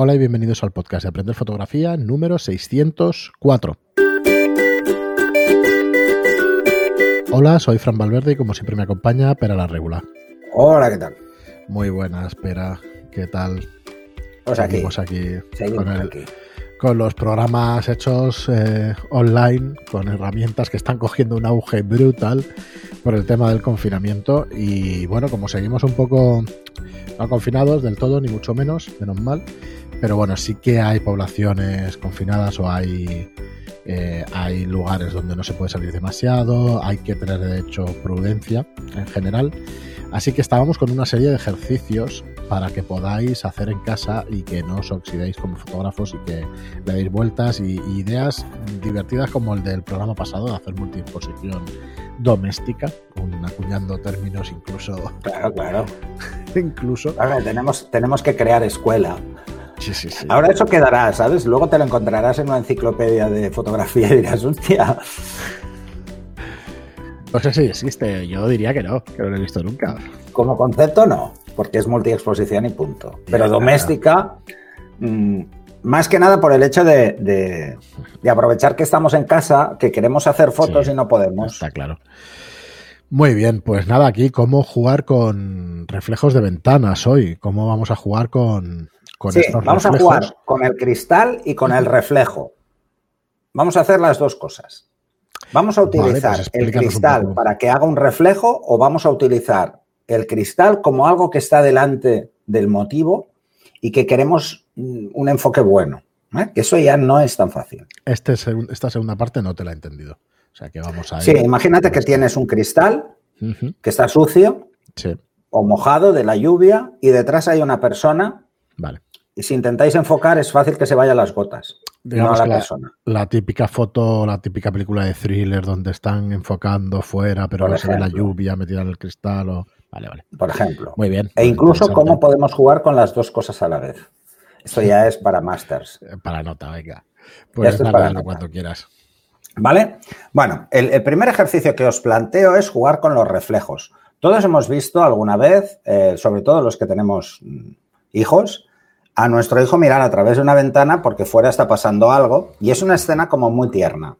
Hola y bienvenidos al podcast de Aprender Fotografía número 604. Hola, soy Fran Valverde y como siempre me acompaña Pera la Regular. Hola, ¿qué tal? Muy buenas, Pera. ¿Qué tal? Pues aquí. Seguimos aquí, Seguimos con, el- aquí. Con los programas hechos eh, online, con herramientas que están cogiendo un auge brutal por el tema del confinamiento. Y bueno, como seguimos un poco no confinados del todo, ni mucho menos, menos mal. Pero bueno, sí que hay poblaciones confinadas o hay, eh, hay lugares donde no se puede salir demasiado, hay que tener de hecho prudencia en general. Así que estábamos con una serie de ejercicios para que podáis hacer en casa y que no os oxidéis como fotógrafos y que le deis vueltas y, y ideas divertidas como el del programa pasado de hacer multiexposición doméstica, un- acuñando términos incluso, Claro, claro. incluso. Ahora tenemos, tenemos que crear escuela. Sí, sí, sí. Ahora eso quedará, ¿sabes? Luego te lo encontrarás en una enciclopedia de fotografía y dirás, hostia. No sé si existe, yo diría que no, que no lo he visto nunca. Como concepto no, porque es multiexposición y punto. Pero Ya, doméstica, mm, más que nada por el hecho de, de- de aprovechar que estamos en casa, que queremos hacer fotos Sí, y no podemos. Está claro. Muy bien, pues nada, aquí cómo jugar con reflejos de ventanas hoy, cómo vamos a jugar con, con Sí, estos vamos a jugar con el cristal y con el reflejo. Vamos a hacer las dos cosas. ¿Vamos a Vale, utilizar pues el cristal para que haga un reflejo o vamos a utilizar el cristal como algo que está delante del motivo y que queremos mm, un enfoque bueno? ¿eh? Que eso ya no es tan fácil. Este esta segunda parte no te la he entendido. O sea que vamos a Sí, imagínate que tienes un cristal que está sucio Sí, o mojado de la lluvia y detrás hay una persona vale. y si intentáis enfocar es fácil que se vayan las gotas, Digamos no a que la la, persona. la típica foto, la típica película de thriller donde están enfocando fuera, pero no se ve la lluvia metida en el cristal. O... Vale, vale. Por ejemplo. Muy bien. E incluso cómo podemos jugar con las dos cosas a la vez. Esto ya es para masters. Eh, Para nota, venga. Pues Esto es dale, para dale nota. cuando quieras. ¿Vale? Bueno, el, el primer ejercicio que os planteo es jugar con los reflejos. Todos hemos visto alguna vez, eh, sobre todo los que tenemos mm, hijos, a nuestro hijo mirar a través de una ventana porque fuera está pasando algo y es una escena como muy tierna.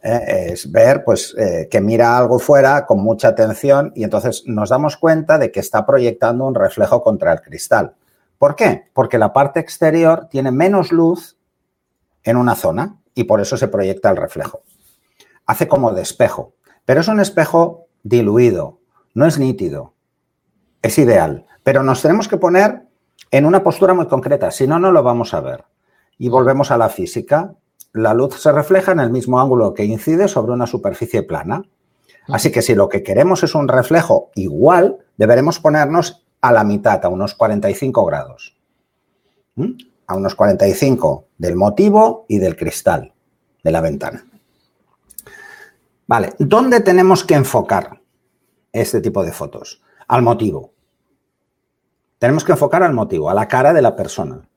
Eh, es ver pues eh, que mira algo fuera con mucha atención y entonces nos damos cuenta de que está proyectando un reflejo contra el cristal. ¿Por qué? Porque la parte exterior tiene menos luz en una zona y por eso se proyecta el reflejo. Hace como de espejo, pero es un espejo diluido, no es nítido, es ideal, pero nos tenemos que poner en una postura muy concreta, si no, no lo vamos a ver. Y volvemos a la física. La luz se refleja en el mismo ángulo que incide sobre una superficie plana. Así que si lo que queremos es un reflejo igual, deberemos ponernos a la mitad, a unos 45 grados. ¿Mm? A unos 45 del motivo y del cristal de la ventana. Vale, ¿dónde tenemos que enfocar este tipo de fotos? Al motivo. Tenemos que enfocar al motivo, a la cara de la persona.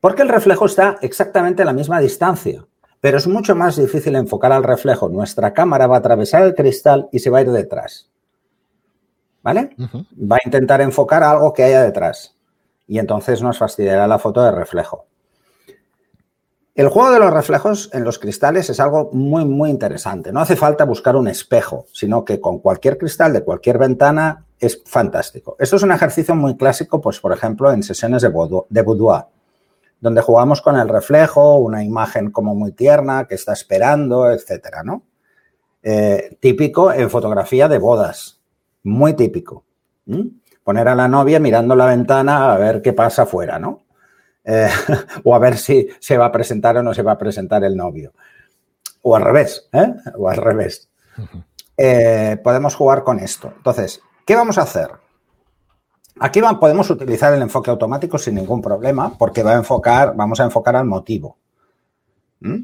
Porque el reflejo está exactamente a la misma distancia, pero es mucho más difícil enfocar al reflejo. Nuestra cámara va a atravesar el cristal y se va a ir detrás. ¿Vale? Va a intentar enfocar algo que haya detrás. Y entonces nos fastidiará la foto de reflejo. El juego de los reflejos en los cristales es algo muy, muy interesante. No hace falta buscar un espejo, sino que con cualquier cristal de cualquier ventana es fantástico. Esto es un ejercicio muy clásico, pues por ejemplo, en sesiones de boudoir, de boudoir, donde jugamos con el reflejo, una imagen como muy tierna que está esperando, etcétera, ¿no? Eh, típico en fotografía de bodas, muy típico. ¿Mm? Poner a la novia mirando la ventana a ver qué pasa afuera, ¿no? Eh, o a ver si se va a presentar o no se va a presentar el novio. O al revés, ¿eh? O al revés. Eh, podemos jugar con esto. Entonces, ¿qué vamos a hacer? Aquí podemos utilizar el enfoque automático sin ningún problema, porque va a enfocar, vamos a enfocar al motivo. ¿Mm?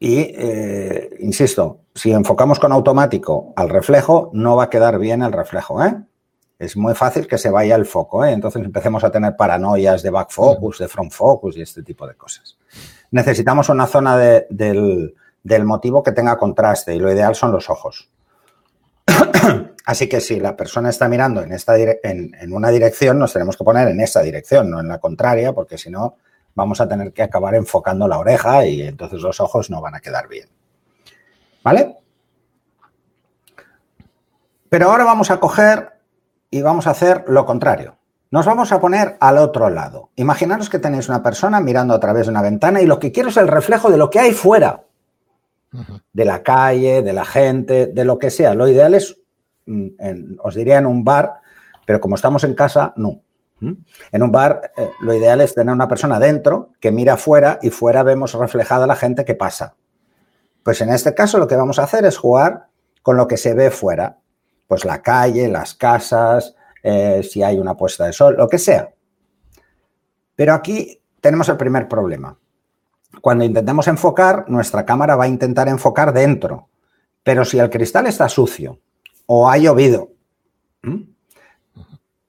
Y, eh, insisto, si enfocamos con automático al reflejo, no va a quedar bien el reflejo, ¿eh? Es muy fácil que se vaya el foco, ¿eh? Entonces empecemos a tener paranoias de back focus, de front focus y este tipo de cosas. Necesitamos una zona de- del, del motivo que tenga contraste y lo ideal son los ojos. Así que si la persona está mirando en, esta en, en, una dirección, nos tenemos que poner en esa dirección, no en la contraria, porque si no, vamos a tener que acabar enfocando la oreja y entonces los ojos no van a quedar bien. ¿Vale? Pero ahora vamos a coger y vamos a hacer lo contrario. Nos vamos a poner al otro lado. Imaginaros que tenéis una persona mirando a través de una ventana y lo que quiero es el reflejo de lo que hay fuera. De la calle, de la gente, de lo que sea. Lo ideal es, mm, os diría en un bar, pero como estamos en casa, no. ¿Mm? En un bar, eh, lo ideal es tener una persona dentro que mira afuera y fuera vemos reflejada la gente que pasa. Pues en este caso lo que vamos a hacer es jugar con lo que se ve fuera. Pues la calle, las casas, eh, si hay una puesta de sol, lo que sea. Pero aquí tenemos el primer problema. Cuando intentemos enfocar, nuestra cámara va a intentar enfocar dentro. Pero si el cristal está sucio o ha llovido,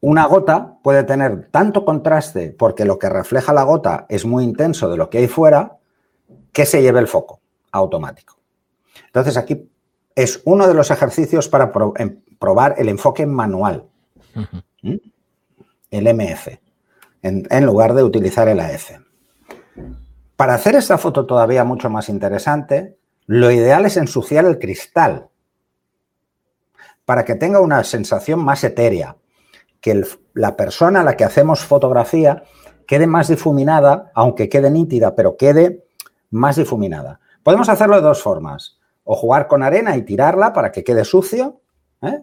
una gota puede tener tanto contraste porque lo que refleja la gota es muy intenso de lo que hay fuera que se lleve el foco automático. Entonces aquí es uno de los ejercicios para em, probar el enfoque manual. El MF, en, lugar de utilizar el AF. Para hacer esta foto todavía mucho más interesante, lo ideal es ensuciar el cristal para que tenga una sensación más etérea, que la persona a la que hacemos fotografía quede más difuminada, aunque quede nítida, pero quede más difuminada. Podemos hacerlo de dos formas, o jugar con arena y tirarla para que quede sucio, ¿eh?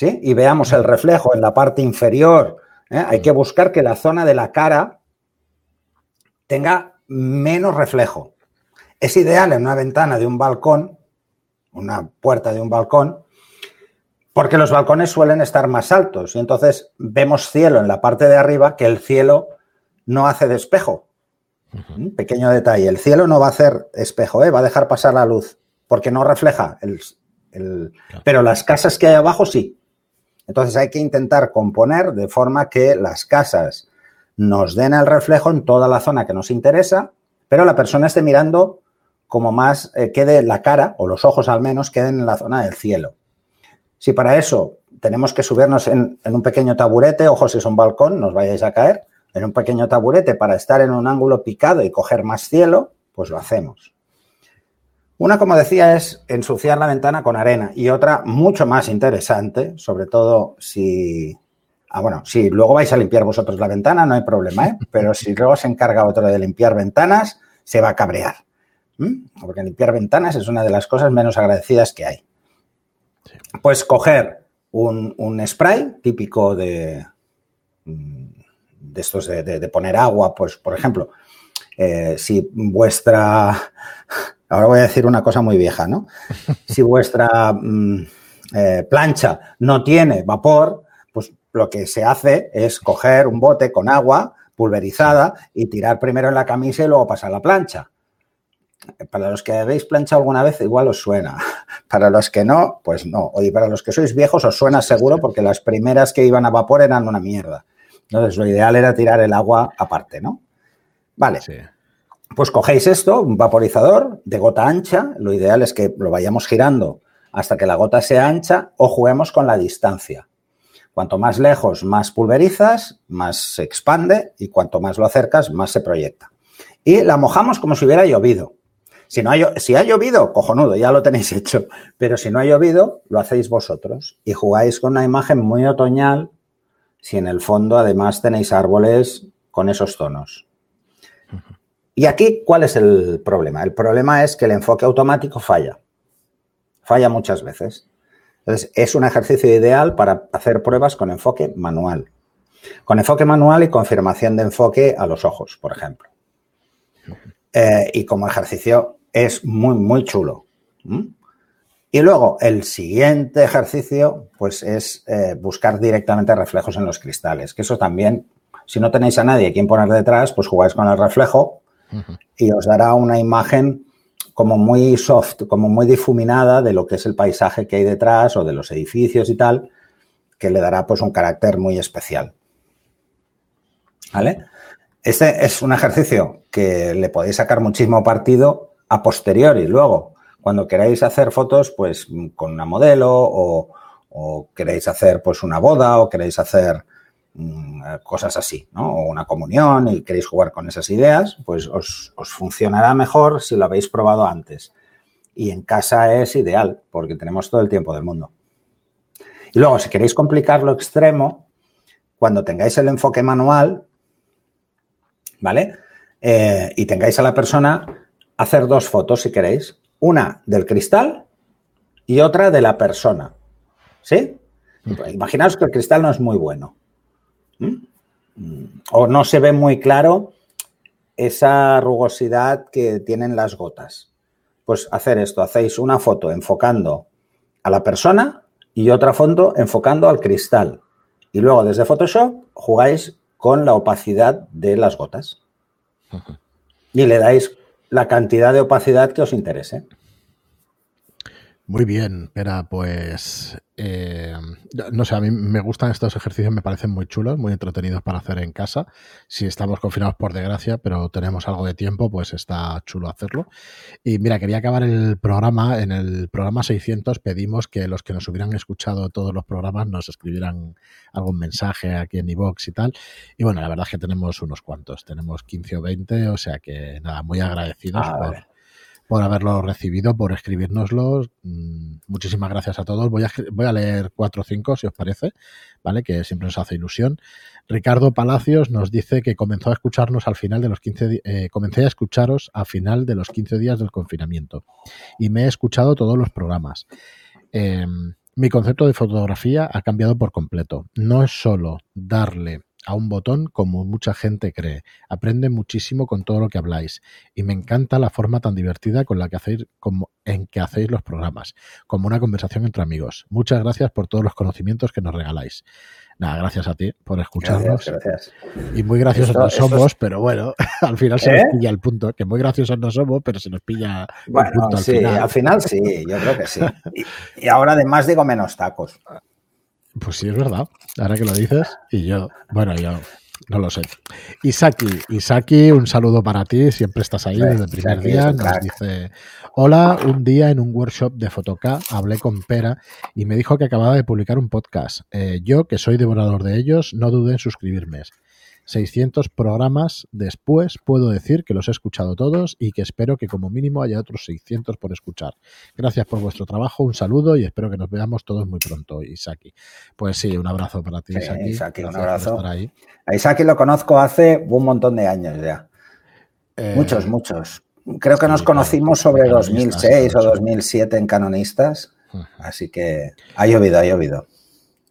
Y veamos el reflejo en la parte inferior. ¿eh? Hay que buscar que la zona de la cara tenga menos reflejo. Es ideal en una ventana de un balcón, una puerta de un balcón, porque los balcones suelen estar más altos y entonces vemos cielo en la parte de arriba que el cielo no hace de espejo. Pequeño detalle, el cielo no va a hacer espejo, ¿eh? va a dejar pasar la luz porque no refleja el, Pero las casas que hay abajo sí. Entonces hay que intentar componer de forma que las casas nos den el reflejo en toda la zona que nos interesa, pero la persona esté mirando como más eh, quede la cara, o los ojos al menos, queden en la zona del cielo. Si para eso tenemos que subirnos en, en un pequeño taburete, ojo si es un balcón, nos vayáis a caer, en un pequeño taburete para estar en un ángulo picado y coger más cielo, pues lo hacemos. Una, como decía, es ensuciar la ventana con arena y otra mucho más interesante, sobre todo si... Ah, bueno, si luego vais a limpiar vosotros la ventana, no hay problema, ¿eh? Pero si luego se encarga otro de limpiar ventanas, se va a cabrear. Porque limpiar ventanas es una de las cosas menos agradecidas que hay. Pues coger un, spray típico de, de estos de, poner agua, pues por ejemplo, eh, si vuestra Ahora voy a decir una cosa muy vieja, ¿no? Si vuestra mm, eh, plancha no tiene vapor, pues lo que se hace es coger un bote con agua pulverizada y tirar primero en la camisa y luego pasar la plancha. Para los que habéis planchado alguna vez, igual os suena. Para los que no, pues no. Oye, para los que sois viejos os suena seguro porque las primeras que iban a vapor eran una mierda. Entonces, lo ideal era tirar el agua aparte, ¿no? Vale. Sí. Pues cogéis esto, un vaporizador de gota ancha, lo ideal es que lo vayamos girando hasta que la gota sea ancha o juguemos con la distancia. Cuanto más lejos, más pulverizas, más se expande y cuanto más lo acercas, más se proyecta. Y la mojamos como si hubiera llovido. Si, no ha, si ha llovido, cojonudo, ya lo tenéis hecho. Pero si no ha llovido, lo hacéis vosotros y jugáis con una imagen muy otoñal si en el fondo además tenéis árboles con esos tonos. Y aquí, ¿cuál es el problema? El problema es que el enfoque automático falla. Falla muchas veces. Entonces, es un ejercicio ideal para hacer pruebas con enfoque manual. Con enfoque manual y confirmación de enfoque a los ojos, por ejemplo. Eh, y como ejercicio es muy, muy chulo. Y luego, el siguiente ejercicio, pues es eh, buscar directamente reflejos en los cristales, que eso también, si no tenéis a nadie a quien poner detrás, pues jugáis con el reflejo y os dará una imagen como muy soft, como muy difuminada de lo que es el paisaje que hay detrás o de los edificios y tal, que le dará pues un carácter muy especial. ¿Vale? Este es un ejercicio que le podéis sacar muchísimo partido a posteriori. Luego, cuando queráis hacer fotos, pues con una modelo o, queréis hacer pues una boda o queréis hacer mm, cosas así, ¿no? O una comunión y queréis jugar con esas ideas, pues os, os funcionará mejor si lo habéis probado antes. Y en casa es ideal porque tenemos todo el tiempo del mundo. Y luego, si queréis complicar lo extremo, cuando tengáis el enfoque manual, ¿vale? Eh, y tengáis a la persona, hacer dos fotos si queréis. Una del cristal y otra de la persona. ¿Sí? Imaginaos que el cristal no es muy bueno. ¿Mm? O no se ve muy claro esa rugosidad que tienen las gotas. Pues hacer esto, hacéis una foto enfocando a la persona y otra foto enfocando al cristal. Y luego desde Photoshop jugáis con la opacidad de las gotas. Y le dais la cantidad de opacidad que os interese. Muy bien, espera, pues eh, no sé, a mí me gustan estos ejercicios, me parecen muy chulos, muy entretenidos para hacer en casa. Si estamos confinados por desgracia, pero tenemos algo de tiempo, pues está chulo hacerlo. Y mira, quería acabar el programa. En el programa 600 pedimos que los que nos hubieran escuchado todos los programas nos escribieran algún mensaje aquí en iVox y tal. Y bueno, la verdad es que tenemos unos cuantos, tenemos 15 o 20, o sea que nada, muy agradecidos por por haberlo recibido, por escribirnoslo. Mm, muchísimas gracias a todos. Voy a, voy a leer cuatro o cinco, si os parece, ¿vale? Que siempre nos hace ilusión. Ricardo Palacios nos dice que comenzó a escucharnos al final de los 15 eh, comencé a escucharos a final de los 15 días del confinamiento y me he escuchado todos los programas. Em, mi concepto de fotografía ha cambiado por completo. No es solo darle a un botón como mucha gente cree. Aprende muchísimo con todo lo que habláis y me encanta la forma tan divertida con la que hacéis como en que hacéis los programas, como una conversación entre amigos. Muchas gracias por todos los conocimientos que nos regaláis. Nada, gracias a ti por escucharnos. Gracias, Y muy graciosos no somos, pero bueno, al final se nos ¿Eh? pilla el punto. Que muy graciosos no somos, pero se nos pilla bueno, el punto al sí, final. al final sí, yo creo que sí. Y, y ahora además digo menos tacos. Pues sí, es verdad. Ahora que lo dices, y yo, bueno, yo no lo sé. Isaki, Isaki, un saludo para ti, siempre estás ahí desde el primer día. Nos dice, hola, un día en un workshop de Fotoca hablé con Pera y me dijo que acababa de publicar un podcast. Eh, yo, que soy devorador de ellos, no dudé en suscribirme. 600 programas después puedo decir que los he escuchado todos y que espero que como mínimo haya otros 600 por escuchar. Gracias por vuestro trabajo, un saludo y espero que nos veamos todos muy pronto, Isaki. Pues sí, un abrazo para ti, Isaki. un abrazo. Ahí. A Isaki lo conozco hace un montón de años ya. Eh, muchos, muchos. Creo que nos conocimos sobre 2006 o 2007 en Canonistas. Así que ha llovido, ha llovido.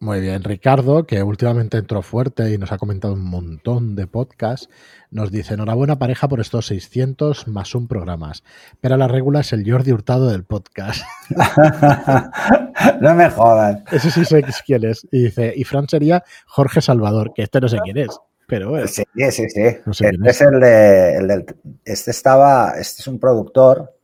Muy bien, Ricardo, que últimamente entró fuerte y nos ha comentado un montón de podcasts, nos dice, enhorabuena pareja por estos 600 más un programas, pero la regula es el Jordi Hurtado del podcast. no me jodan. Ese sí sé quién es. Y dice, y Fran sería Jorge Salvador, que este no sé quién es. Pero bueno. Sí, sí, sí. este es, el, de, el del... Este estaba... Este es un productor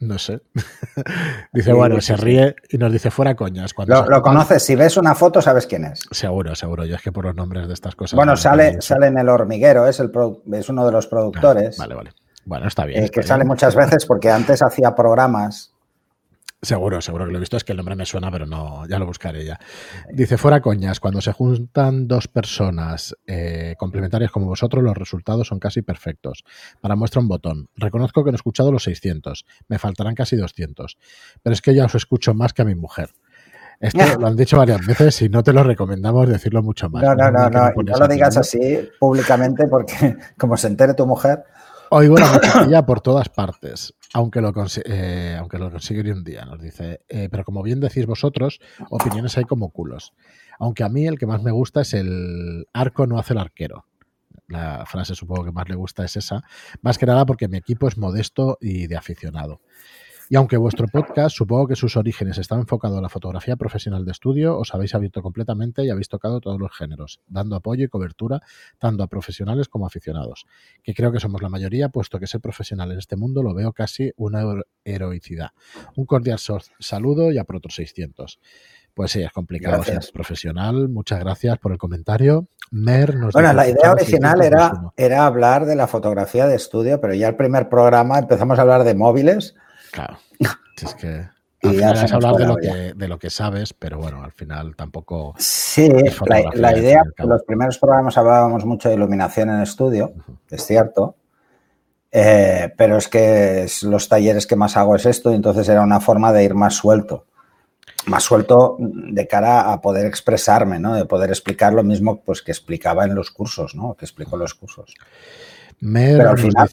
no sé. dice, bueno, se ríe y nos dice fuera coñas. Cuando lo, conoces, si ves una foto sabes quién es. Seguro, seguro. Yo es que por los nombres de estas cosas. Bueno, sale, sale en El Hormiguero, es, el es uno de los productores. vale, vale. Bueno, está bien. Eh, que sale muchas veces porque antes hacía programas Seguro, seguro que lo he visto. Es que el nombre me suena, pero no, ya lo buscaré ya. Dice, fuera coñas, cuando se juntan dos personas eh, complementarias como vosotros, los resultados son casi perfectos. Para muestra un botón. Reconozco que no he escuchado los 600. Me faltarán casi 200. Pero es que ya os escucho más que a mi mujer. Esto lo han dicho varias veces y no te lo recomendamos decirlo mucho más. No, no, no, no, no, lo digas así públicamente porque como se entere tu mujer... Oigo la musiquilla por todas partes, aunque lo, eh, aunque lo conseguiré un día, nos dice. Eh, pero como bien decís vosotros, opiniones hay como culos. Aunque a mí el que más me gusta es el arco no hace el arquero. La frase supongo que más le gusta es esa. Más que nada porque mi equipo es modesto y de aficionado. Y aunque vuestro podcast supongo que sus orígenes están enfocados a la fotografía profesional de estudio, os habéis abierto completamente y habéis tocado todos los géneros, dando apoyo y cobertura tanto a profesionales como a aficionados, que creo que somos la mayoría, puesto que ser profesional en este mundo lo veo casi una heroicidad. Un cordial saludo y a por otros 600. Pues sí, es complicado ser profesional. Muchas gracias por el comentario. Mer nos Bueno, la idea original era, era hablar de la fotografía de estudio, pero ya el primer programa empezamos a hablar de móviles Claro. Es que. y al hablar de lo, que, de lo que sabes, pero bueno, al final tampoco. Sí, la, idea, los primeros programas hablábamos mucho de iluminación en estudio, es cierto. Eh, pero es que los talleres que más hago es esto, y entonces era una forma de ir más suelto. Más suelto de cara a poder expresarme, ¿no? De poder explicar lo mismo pues, que explicaba en los cursos, ¿no? Que explico en los cursos. pero al final,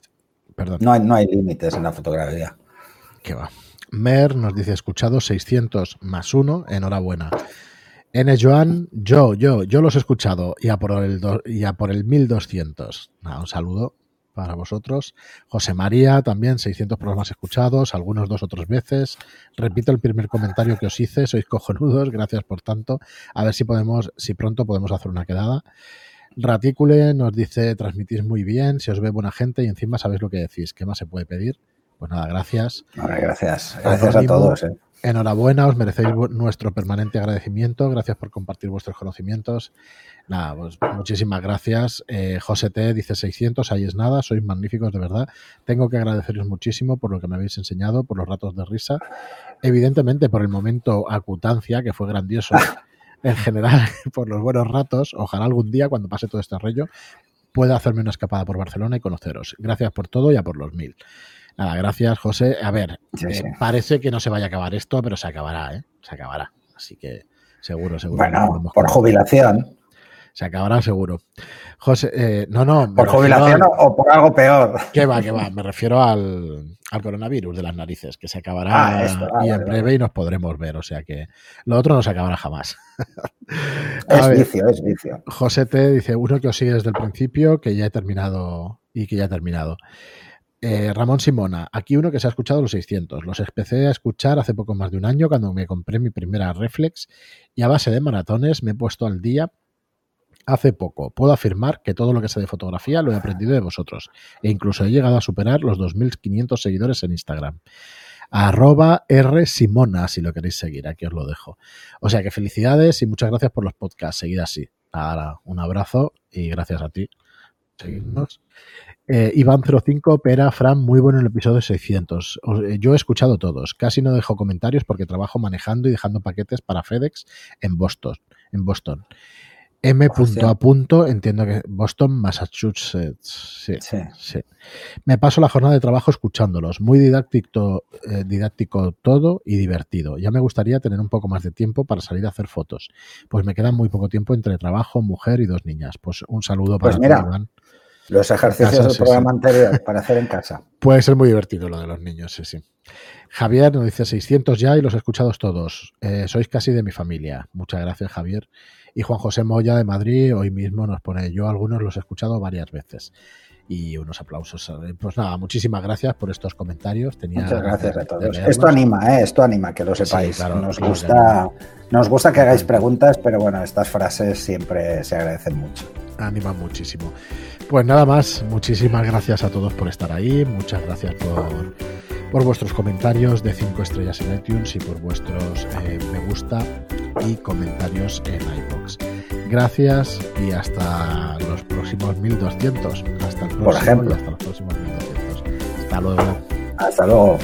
no hay, no hay límites en la fotografía. ¿Qué va? Mer nos dice, escuchado 600 más 1, enhorabuena. N. Joan, yo, yo, yo los he escuchado y a por el, a por el 1200. un saludo para vosotros. José María, también 600 programas escuchados, algunos dos o tres veces. Repito el primer comentario que os hice, sois cojonudos, gracias por tanto. A ver si podemos, si pronto podemos hacer una quedada. Ratícule nos dice, transmitís muy bien, se os ve buena gente y encima sabéis lo que decís. ¿Qué más se puede pedir? Pues nada, gracias. gracias. Gracias a todos. Eh. Enhorabuena, os merecéis nuestro permanente agradecimiento. Gracias por compartir vuestros conocimientos. Nada, pues muchísimas gracias. Eh, José T dice 600, ahí es nada, sois magníficos de verdad. Tengo que agradeceros muchísimo por lo que me habéis enseñado, por los ratos de risa. Evidentemente por el momento acutancia, que fue grandioso en general, por los buenos ratos. Ojalá algún día, cuando pase todo este rollo, pueda hacerme una escapada por Barcelona y conoceros. Gracias por todo y a por los mil. Nada, gracias, José. A ver, eh, parece que no se vaya a acabar esto, pero se acabará, ¿eh? Se acabará. Así que seguro, seguro. Bueno, por jubilación. Se acabará seguro. José, eh, no, no. ¿Por jubilación o por algo peor? ¿Qué va, qué va? Me refiero al, coronavirus de las narices, que se acabará ah, ah, y en breve y nos podremos ver. O sea que lo otro no se acabará jamás. es vicio, es vicio. José T dice, uno que os sigue desde el principio, que ya he terminado y que ya he terminado. Eh, Ramón Simona, aquí uno que se ha escuchado los 600. Los empecé a escuchar hace poco más de un año cuando me compré mi primera reflex y a base de maratones me he puesto al día hace poco. Puedo afirmar que todo lo que sé de fotografía lo he aprendido de vosotros e incluso he llegado a superar los 2.500 seguidores en Instagram. Arroba R Simona, si lo queréis seguir, aquí os lo dejo. O sea que felicidades y muchas gracias por los podcasts. Seguid así. Ahora, un abrazo y gracias a ti. Seguidnos. Eh, Iván05, Pera, Fran, muy bueno el episodio 600. Eh, yo he escuchado todos. Casi no dejo comentarios porque trabajo manejando y dejando paquetes para FedEx en Boston. En Boston. M. a punto, entiendo que Boston, Massachusetts. Sí, sí, Me paso la jornada de trabajo escuchándolos. Muy didáctico, eh, didáctico todo y divertido. Ya me gustaría tener un poco más de tiempo para salir a hacer fotos. Pues me queda muy poco tiempo entre trabajo, mujer y dos niñas. Pues un saludo pues para ti, Iván. Los ejercicios del programa anterior para hacer en casa. Puede ser muy divertido lo de los niños, sí, sí. Javier nos dice 600 ya y los he escuchado todos. Eh, sois casi de mi familia. Muchas gracias, Javier. Y Juan José Moya de Madrid hoy mismo nos pone, yo algunos los he escuchado varias veces. Y unos aplausos. Pues nada, muchísimas gracias por estos comentarios. Tenía Muchas gracias a todos. Esto anima, ¿eh? esto anima, que lo sepáis. nos, gusta, nos gusta que hagáis preguntas, pero bueno, estas frases siempre se agradecen mucho. Anima muchísimo. Pues nada más, muchísimas gracias a todos por estar ahí, muchas gracias por, por vuestros comentarios de 5 estrellas en iTunes y por vuestros eh, me gusta y comentarios en iBox. Gracias y hasta los próximos 1200. Hasta el próximo por ejemplo. hasta los próximos 1200. Hasta luego. Hasta luego.